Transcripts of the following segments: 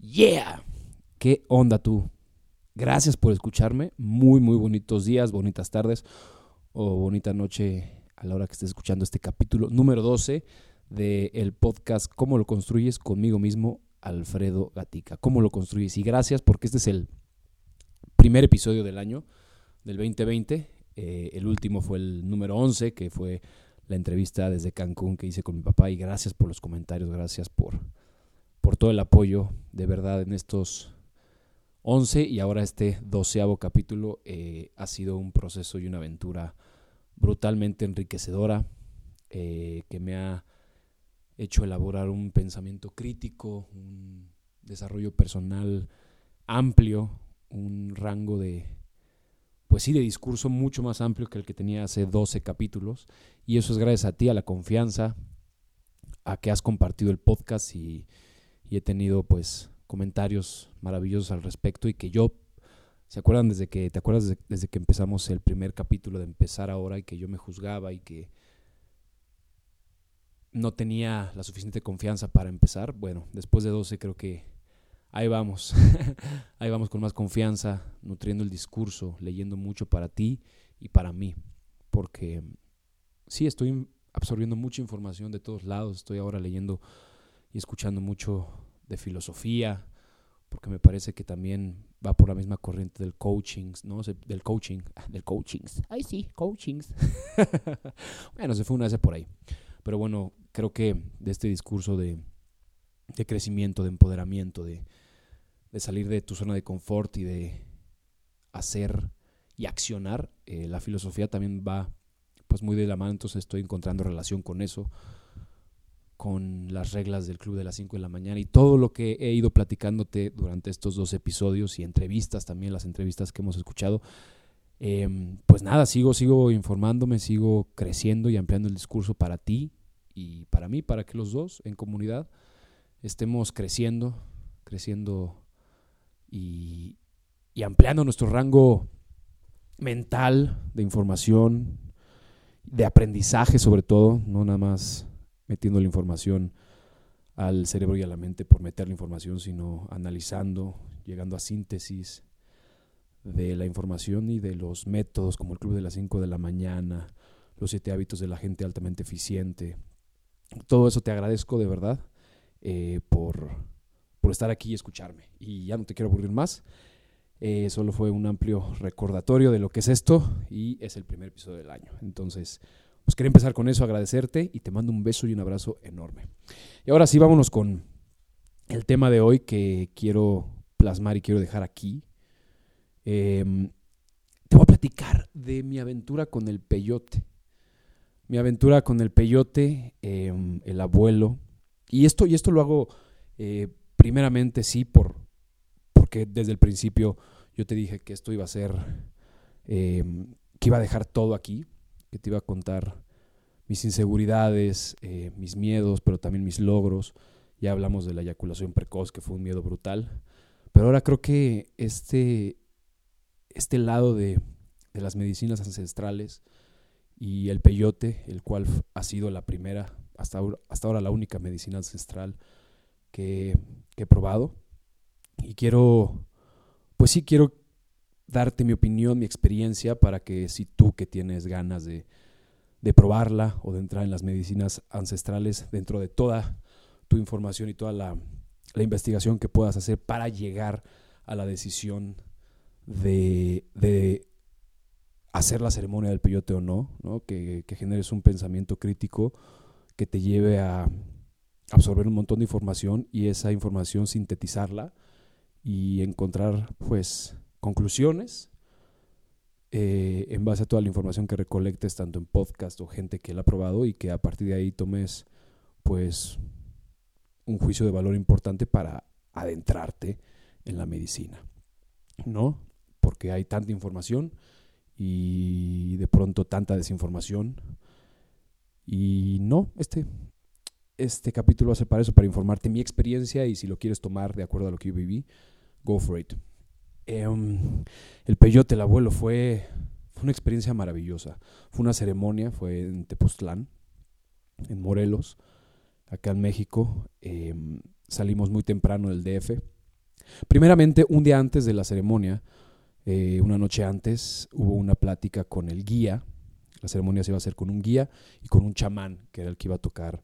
Yeah. ¿Qué onda tú? Gracias por escucharme. Muy, muy bonitos días, bonitas tardes o bonita noche a la hora que estés escuchando este capítulo número 12 del podcast Cómo lo construyes conmigo mismo, Alfredo Gatica. ¿Cómo lo construyes? Y gracias porque este es el primer episodio del año, del 2020. Eh, el último fue el número 11, que fue la entrevista desde Cancún que hice con mi papá. Y gracias por los comentarios, gracias por, por todo el apoyo, de verdad, en estos 11 y ahora este doceavo capítulo eh, ha sido un proceso y una aventura brutalmente enriquecedora eh, que me ha hecho elaborar un pensamiento crítico, un desarrollo personal amplio, un rango de, pues sí, de discurso mucho más amplio que el que tenía hace 12 capítulos. Y eso es gracias a ti, a la confianza, a que has compartido el podcast y, he tenido pues comentarios maravillosos al respecto y que yo, ¿se acuerdan desde que, te acuerdas desde que empezamos el primer capítulo de empezar ahora y que yo me juzgaba y que no tenía la suficiente confianza para empezar? Bueno, después de 12 creo que ahí vamos, ahí vamos con más confianza, nutriendo el discurso, leyendo mucho para ti y para mí, porque sí, estoy absorbiendo mucha información de todos lados, estoy ahora leyendo y escuchando mucho de filosofía, porque me parece que también va por la misma corriente del coaching, ¿no? Del coaching, del coaching. Ay, sí, coachings. bueno, se fue una vez por ahí. Pero bueno, creo que de este discurso de, de crecimiento, de empoderamiento, de, de, salir de tu zona de confort y de hacer y accionar, eh, la filosofía también va pues muy de la mano, entonces estoy encontrando relación con eso con las reglas del club de las 5 de la mañana y todo lo que he ido platicándote durante estos dos episodios y entrevistas también, las entrevistas que hemos escuchado. Eh, pues nada, sigo, sigo informándome, sigo creciendo y ampliando el discurso para ti y para mí, para que los dos en comunidad estemos creciendo, creciendo y, ampliando nuestro rango mental de información, de aprendizaje sobre todo, no nada más metiendo la información al cerebro y a la mente por meter la información, sino analizando, llegando a síntesis de la información y de los métodos como el Club de las 5 de la mañana, los siete hábitos de la gente altamente eficiente. Todo eso te agradezco de verdad eh, por, por, estar aquí y escucharme. Y ya no te quiero aburrir más. Eh, solo fue un amplio recordatorio de lo que es esto y es el primer episodio del año. Entonces, pues quería empezar con eso, agradecerte y te mando un beso y un abrazo enorme. Y ahora sí, vámonos con el tema de hoy que quiero plasmar y quiero dejar aquí. Em, te voy a platicar de mi aventura con el peyote. Mi aventura con el peyote, em, el abuelo. Y esto, y esto lo hago eh, primeramente sí por, porque desde el principio yo te dije que esto iba a ser, em, que iba a dejar todo aquí, que te iba a contar mis inseguridades, eh, mis miedos, pero también mis logros. Ya hablamos de la eyaculación precoz, que fue un miedo brutal. Pero ahora creo que este, este lado de, de las medicinas ancestrales y el peyote, el cual ha sido la primera, hasta, hasta ahora la única medicina ancestral que, he probado. Y quiero, pues sí, quiero darte mi opinión, mi experiencia, para que si tú que tienes ganas de, de probarla o de entrar en las medicinas ancestrales dentro de toda tu información y toda la, la investigación que puedas hacer para llegar a la decisión de, de hacer la ceremonia del peyote o no, ¿no? Que, que, generes un pensamiento crítico que te lleve a absorber un montón de información y esa información sintetizarla y encontrar pues conclusiones eh, en base a toda la información que recolectes tanto en podcast o gente que la ha probado y que a partir de ahí tomes pues un juicio de valor importante para adentrarte en la medicina, ¿no? Porque hay tanta información y de pronto tanta desinformación y no, este este capítulo va a ser para eso, para informarte mi experiencia y si lo quieres tomar de acuerdo a lo que yo viví, go for it. Em, el peyote, el abuelo, fue, fue una experiencia maravillosa. Fue una ceremonia, fue en Tepoztlán, en Morelos, acá en México. Em, salimos muy temprano del DF. Primeramente, un día antes de la ceremonia, eh, una noche antes, hubo una plática con el guía. La ceremonia se iba a hacer con un guía y con un chamán, que era el que iba a tocar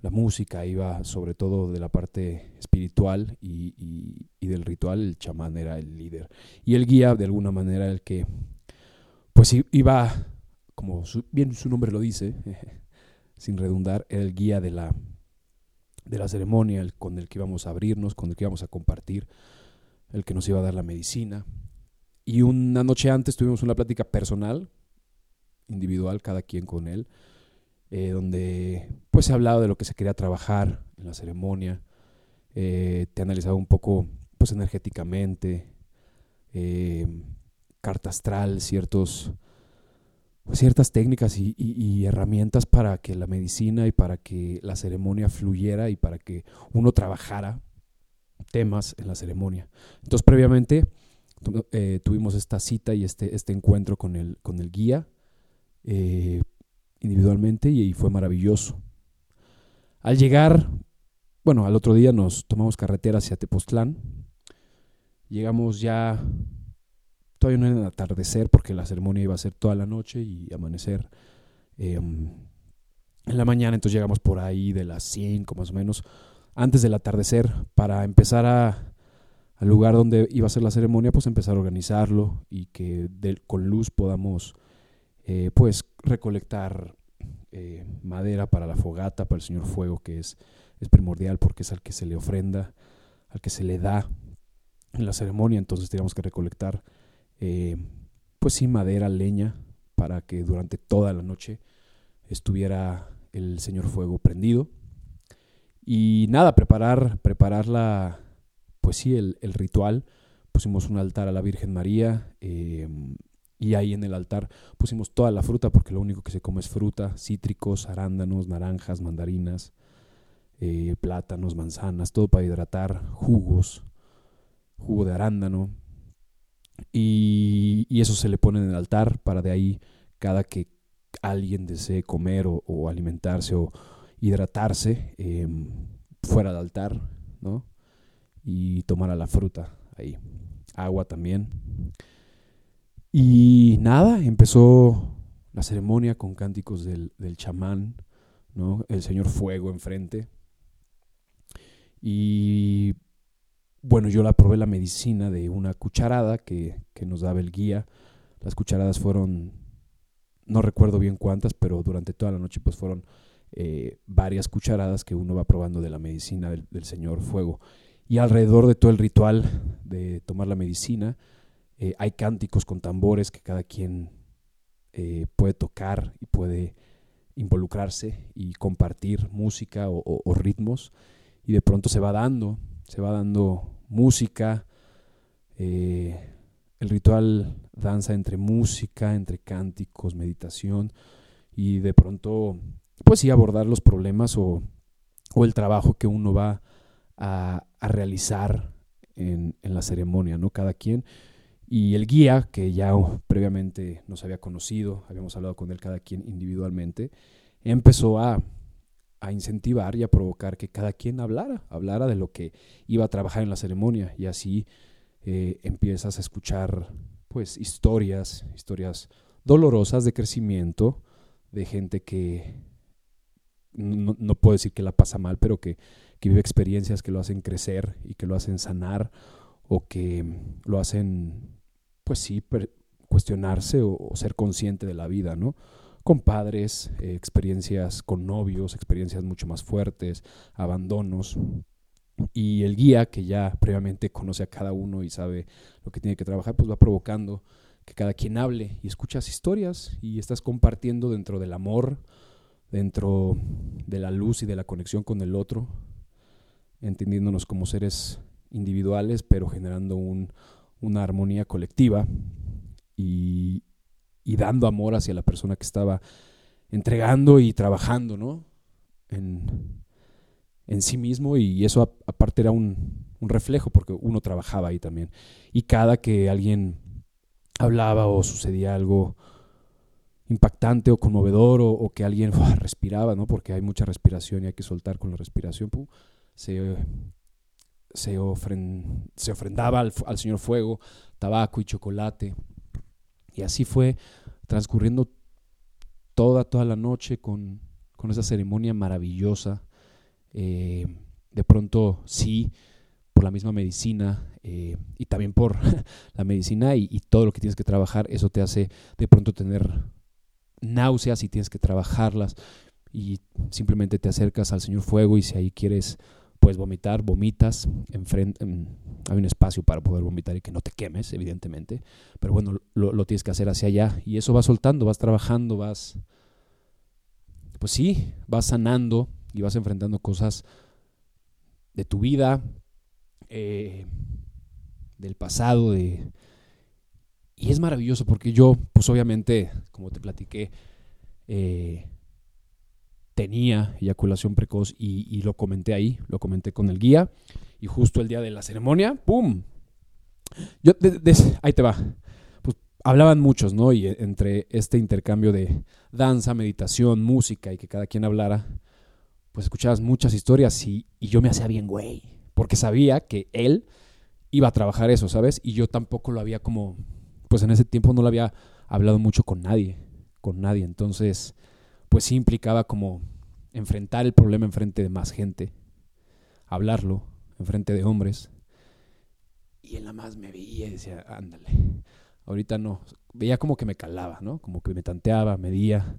la música, iba sobre todo de la parte espiritual y, del ritual, el chamán era el líder. Y el guía, de alguna manera, el que, pues iba, como bien su nombre lo dice, sin redundar, era el guía de la, de la ceremonia, el, con el que íbamos a abrirnos, con el que íbamos a compartir, el que nos iba a dar la medicina. Y una noche antes tuvimos una plática personal, individual, cada quien con él, eh, donde pues se ha hablado de lo que se quería trabajar en la ceremonia, eh, te ha analizado un poco pues energéticamente, eh, carta astral, ciertos, ciertas técnicas y, y, herramientas para que la medicina y para que la ceremonia fluyera y para que uno trabajara temas en la ceremonia. Entonces previamente tuvimos esta cita y este, este encuentro con el, con el guía individualmente y, fue maravilloso. Al llegar, bueno, al otro día nos tomamos carretera hacia Tepoztlán. Llegamos ya, todavía no era el atardecer porque la ceremonia iba a ser toda la noche y amanecer em, en la mañana, entonces llegamos por ahí de las 5 más o menos, antes del atardecer, para empezar a, al lugar donde iba a ser la ceremonia, pues empezar a organizarlo y que con luz podamos eh, pues recolectar eh, madera para la fogata, para el Señor Fuego, que es, es primordial porque es al que se le ofrenda, al que se le da en la ceremonia, entonces teníamos que recolectar, eh, pues sí, madera, leña, para que durante toda la noche estuviera el Señor Fuego prendido. Y nada, preparar, preparar la, pues sí, el, el ritual. Pusimos un altar a la Virgen María, y ahí en el altar pusimos toda la fruta, porque lo único que se come es fruta, cítricos, arándanos, naranjas, mandarinas, eh, plátanos, manzanas, todo para hidratar, jugos, jugo de arándano. Y, eso se le pone en el altar para de ahí cada que alguien desee comer o, alimentarse o hidratarse em, fuera del altar, ¿no? Y tomar a la fruta ahí. Agua también. Y nada, empezó la ceremonia con cánticos del, chamán, ¿no? el señor fuego enfrente. Y bueno, yo la probé la medicina de una cucharada que, nos daba el guía. Las cucharadas fueron, no recuerdo bien cuántas, pero durante toda la noche pues fueron eh, varias cucharadas que uno va probando de la medicina del, del Señor Fuego. Y alrededor de todo el ritual de tomar la medicina, eh, hay cánticos con tambores que cada quien eh, puede tocar y puede involucrarse y compartir música o, ritmos. Y de pronto se va dando, se va dando música. Eh, el ritual danza entre música, entre cánticos, meditación. Y de pronto, pues sí, abordar los problemas o, el trabajo que uno va a, realizar en, en, la ceremonia, ¿no? Cada quien. Y el guía, que ya previamente nos había conocido, habíamos hablado con él cada quien individualmente, empezó a, incentivar y a provocar que cada quien hablara, hablara de lo que iba a trabajar en la ceremonia. Y así eh, empiezas a escuchar pues historias, historias dolorosas de crecimiento, de gente que no, puedo decir que la pasa mal, pero que, que vive experiencias que lo hacen crecer y que lo hacen sanar o que lo hacen pues sí, cuestionarse o, ser consciente de la vida, ¿no? Con padres, eh, experiencias con novios, experiencias mucho más fuertes, abandonos. Y el guía, que ya previamente conoce a cada uno y sabe lo que tiene que trabajar, pues va provocando que cada quien hable y escuchas historias y estás compartiendo dentro del amor, dentro de la luz y de la conexión con el otro, entendiéndonos como seres individuales, pero generando un, una armonía colectiva y, dando amor hacia la persona que estaba entregando y trabajando, ¿no? En, en sí mismo y eso aparte era un, reflejo porque uno trabajaba ahí también. Y cada que alguien hablaba o sucedía algo impactante o conmovedor o, que alguien respiraba, ¿no? Porque hay mucha respiración y hay que soltar con la respiración, se, se, ofrendaba al, Señor fuego, tabaco y chocolate. Y así fue transcurriendo toda, toda la noche con, con esa ceremonia maravillosa. Eh, de pronto, sí, por la misma medicina eh, y también por la medicina y, todo lo que tienes que trabajar, eso te hace de pronto tener náuseas y tienes que trabajarlas y simplemente te acercas al Señor Fuego y si ahí quieres pues vomitar, vomitas, enfrente, hay un espacio para poder vomitar y que no te quemes, evidentemente, pero bueno, lo, tienes que hacer hacia allá y eso va soltando, vas trabajando, vas pues sí, vas sanando y vas enfrentando cosas de tu vida, eh, del pasado, de... Y es maravilloso porque yo, pues obviamente, como te platiqué, eh, tenía eyaculación precoz y, lo comenté ahí, lo comenté con el guía y justo el día de la ceremonia, ¡pum! Yo, ahí te va hablaban muchos, ¿no? Y entre este intercambio de danza, meditación, música y que cada quien hablara, pues escuchabas muchas historias y, yo me hacía bien, güey, porque sabía que él iba a trabajar eso, ¿sabes? Y yo tampoco lo había como, pues en ese tiempo no lo había hablado mucho con nadie, con nadie. Entonces, pues sí implicaba como enfrentar el problema enfrente de más gente, hablarlo enfrente de hombres. Y él nada más me veía y decía, ándale, Ahorita no. Veía como que me calaba, ¿no? Como que me tanteaba, medía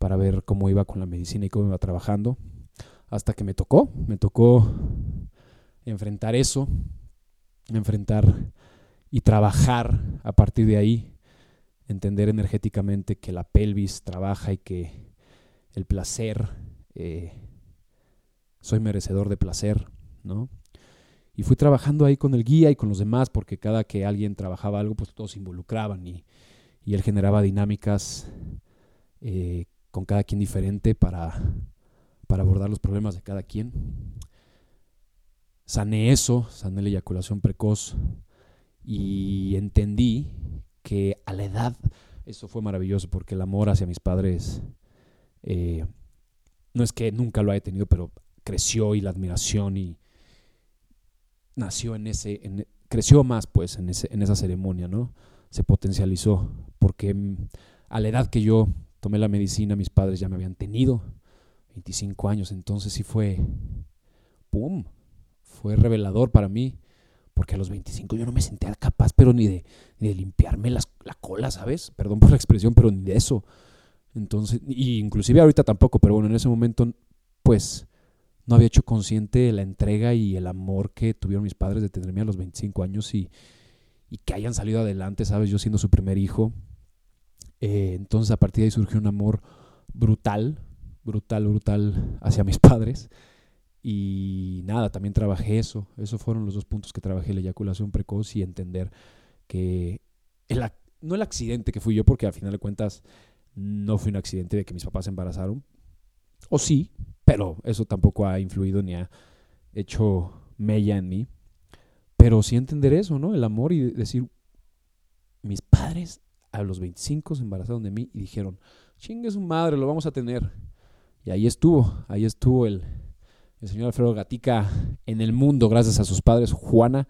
para ver cómo iba con la medicina y cómo iba trabajando. Hasta que me tocó, me tocó enfrentar eso, enfrentar y trabajar a partir de ahí, entender energéticamente que la pelvis trabaja y que el placer, eh, soy merecedor de placer, ¿no? Y fui trabajando ahí con el guía y con los demás, porque cada que alguien trabajaba algo, pues todos se involucraban y, él generaba dinámicas eh, con cada quien diferente para, para abordar los problemas de cada quien. Sané eso, sané la eyaculación precoz y entendí que a la edad, eso fue maravilloso porque el amor hacia mis padres, eh, no es que nunca lo haya tenido, pero creció y la admiración y, nació en ese, creció más pues en, ese, en esa ceremonia, ¿no? Se potencializó, porque mm, a la edad que yo tomé la medicina, mis padres ya me habían tenido 25 años, entonces sí fue, ¡pum! Fue revelador para mí, porque a los 25 yo no me sentía capaz, pero ni de, ni de limpiarme las, la cola, ¿sabes? Perdón por la expresión, pero ni de eso. Entonces, y inclusive ahorita tampoco, pero bueno, en ese momento, pues no había hecho consciente la entrega y el amor que tuvieron mis padres de tenerme a los 25 años y, que hayan salido adelante, ¿sabes? Yo siendo su primer hijo. Eh, entonces a partir de ahí surgió un amor brutal, brutal, brutal hacia mis padres. Y nada, también trabajé eso. Esos fueron los dos puntos que trabajé, la eyaculación precoz y entender que no el accidente que fui yo, porque al final de cuentas no fue un accidente de que mis papás se embarazaron. O sí, pero eso tampoco ha influido ni ha hecho mella en mí. Pero sí entender eso, ¿no? El amor y decir, mis padres a los 25 se embarazaron de mí y dijeron, chingue su madre, lo vamos a tener. Y ahí estuvo, ahí estuvo el, el señor Alfredo Gatica en el mundo gracias a sus padres Juana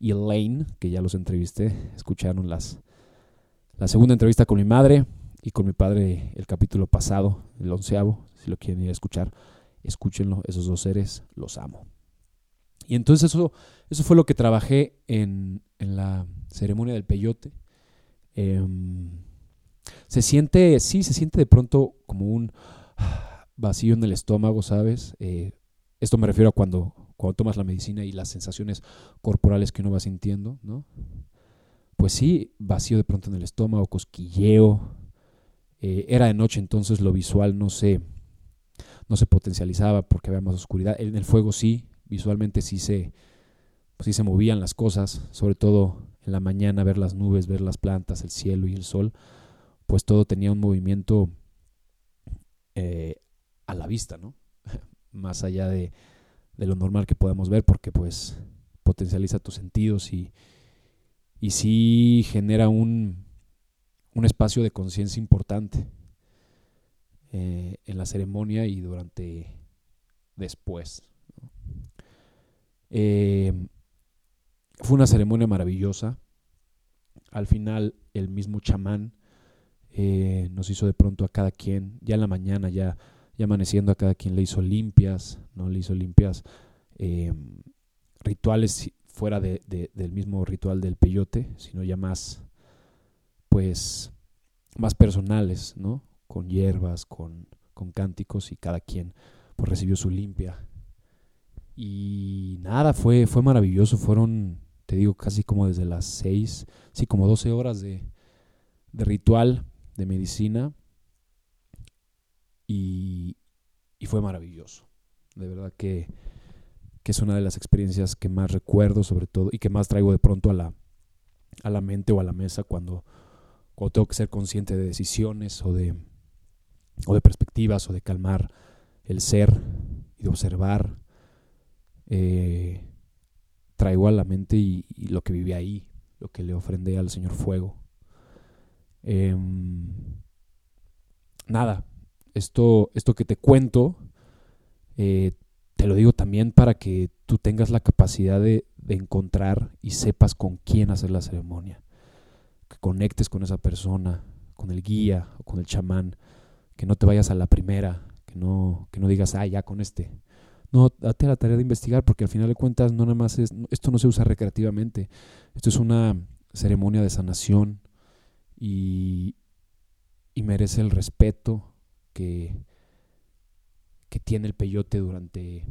y Elaine, que ya los entrevisté, escucharon las, la segunda entrevista con mi madre y con mi padre el capítulo pasado, el onceavo, si lo quieren ir a escuchar escúchenlo, esos dos seres los amo. Y entonces eso, eso fue lo que trabajé en, la ceremonia del peyote. Em, se siente, sí, se siente de pronto como un vacío en el estómago, ¿sabes? Eh, esto me refiero a cuando, cuando tomas la medicina y las sensaciones corporales que uno va sintiendo, ¿no? Pues sí, vacío de pronto en el estómago, cosquilleo. Eh, era de noche, entonces lo visual no sé no se potencializaba porque había más oscuridad. En el fuego sí, visualmente sí se, sí se movían las cosas, sobre todo en la mañana ver las nubes, ver las plantas, el cielo y el sol, pues todo tenía un movimiento eh, a la vista, ¿no? más allá de, de lo normal que podamos ver porque pues potencializa tus sentidos y, y sí genera un, un espacio de conciencia importante eh, en la ceremonia y durante después. Eh, fue una ceremonia maravillosa. Al final el mismo chamán eh, nos hizo de pronto a cada quien, ya en la mañana, ya, ya amaneciendo a cada quien le hizo limpias, ¿no? Le hizo limpias rituales fuera de, del mismo ritual del peyote, sino ya más, pues, más personales, ¿no? Con hierbas, con, con cánticos y cada quien pues recibió su limpia. Y nada, fue, fue maravilloso, fueron, te digo, casi como desde las seis, sí, como 12 horas de, de ritual, de medicina, y, y fue maravilloso. De verdad que que es una de las experiencias que más recuerdo sobre todo y que más traigo de pronto a la, a la mente o a la mesa cuando, cuando tengo que ser consciente de decisiones o de, o de perspectivas o de calmar el ser y de observar. Eh, traigo a la mente y, lo que viví ahí, lo que le ofrendé al Señor Fuego. Em, nada, esto, esto que te cuento eh, te lo digo también para que tú tengas la capacidad de, encontrar y sepas con quién hacer la ceremonia. Que conectes con esa persona, con el guía o con el chamán. Que no te vayas a la primera, que no, que no digas, ah, ya con este. No, date la tarea de investigar porque al final de cuentas no nada más es, esto no se usa recreativamente. Esto es una ceremonia de sanación y, y merece el respeto que, que tiene el peyote durante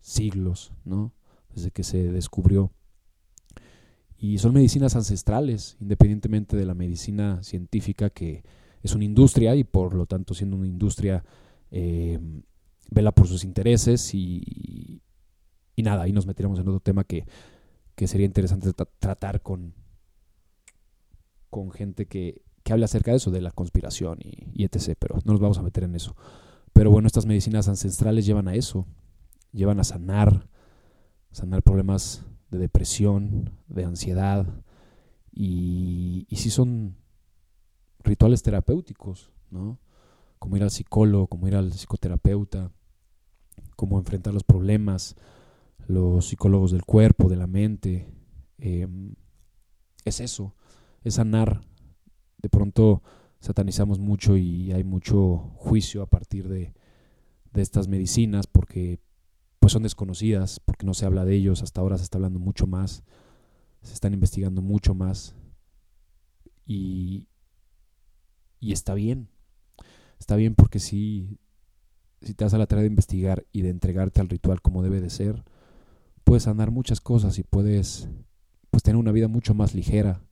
siglos, ¿no? Desde que se descubrió. Y son medicinas ancestrales, independientemente de la medicina científica, que es una industria y por lo tanto siendo una industria eh, vela por sus intereses y, y, nada, ahí nos meteremos en otro tema que, que sería interesante tratar con, con gente que, que hable acerca de eso, de la conspiración y, y etc. Pero no nos vamos a meter en eso. Pero bueno, estas medicinas ancestrales llevan a eso, llevan a sanar, sanar problemas de depresión, de ansiedad, y, y sí son rituales terapéuticos, ¿no? Como ir al psicólogo, como ir al psicoterapeuta, como enfrentar los problemas, los psicólogos del cuerpo, de la mente. Em, es eso, es sanar. De pronto satanizamos mucho y hay mucho juicio a partir de, estas medicinas porque pues son desconocidas, porque no se habla de ellos, hasta ahora se está hablando mucho más, se están investigando mucho más y, y está bien, está bien porque si, si te das a la tarea de investigar y de entregarte al ritual como debe de ser, puedes sanar muchas cosas y puedes pues tener una vida mucho más ligera,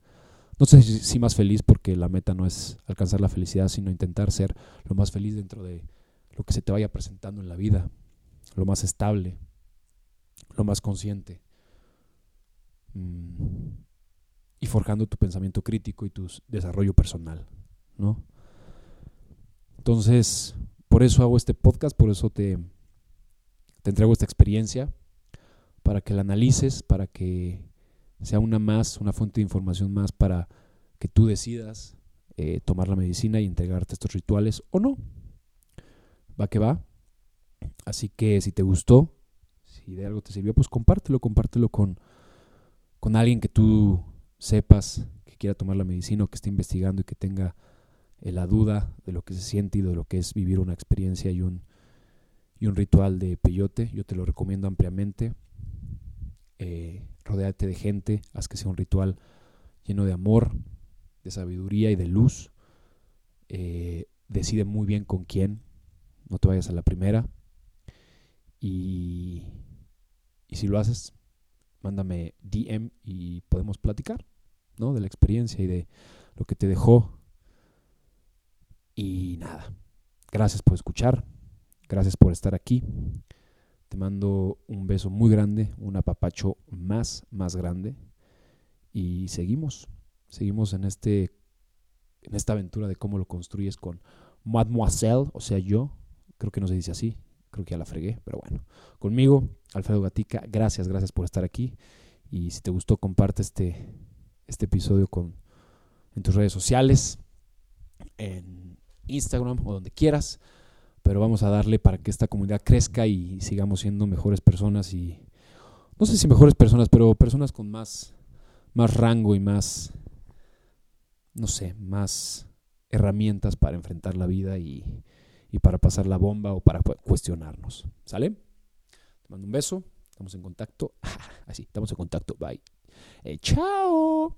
no sé si, más feliz porque la meta no es alcanzar la felicidad, sino intentar ser lo más feliz dentro de lo que se te vaya presentando en la vida, lo más estable, lo más consciente. Mm, y forjando tu pensamiento crítico y tu desarrollo personal, ¿no? Entonces, por eso hago este podcast, por eso te, te entrego esta experiencia, para que la analices, para que sea una más, una fuente de información más para que tú decidas eh, tomar la medicina y entregarte estos rituales o no. Va que va. Así que si te gustó, si de algo te sirvió, pues compártelo, compártelo con, con alguien que tú sepas que quiera tomar la medicina o que esté investigando y que tenga eh, la duda de lo que se siente y de lo que es vivir una experiencia y un, y un ritual de peyote. Yo te lo recomiendo ampliamente. Eh, Rodéate de gente, haz que sea un ritual lleno de amor, de sabiduría y de luz. Eh, decide muy bien con quién, no te vayas a la primera. Y, si lo haces, mándame DM y podemos platicar ¿no? de la experiencia y de lo que te dejó. Y nada, gracias por escuchar, gracias por estar aquí. Te mando un beso muy grande, un apapacho más, más grande. Y seguimos, seguimos en, este, en esta aventura de cómo lo construyes con Mademoiselle, o sea, yo, creo que no se dice así, creo que ya la fregué, pero bueno. Conmigo, Alfredo Gatica, gracias, gracias por estar aquí. Y si te gustó, comparte este, este episodio con, en tus redes sociales, en Instagram o donde quieras. Pero vamos a darle para que esta comunidad crezca y sigamos siendo mejores personas y no sé si mejores personas, pero personas con más, más rango y más, no sé, más herramientas para enfrentar la vida y, y para pasar la bomba o para cuestionarnos. ¿Sale? Te mando un beso, estamos en contacto. Así, estamos en contacto. Bye. Chao.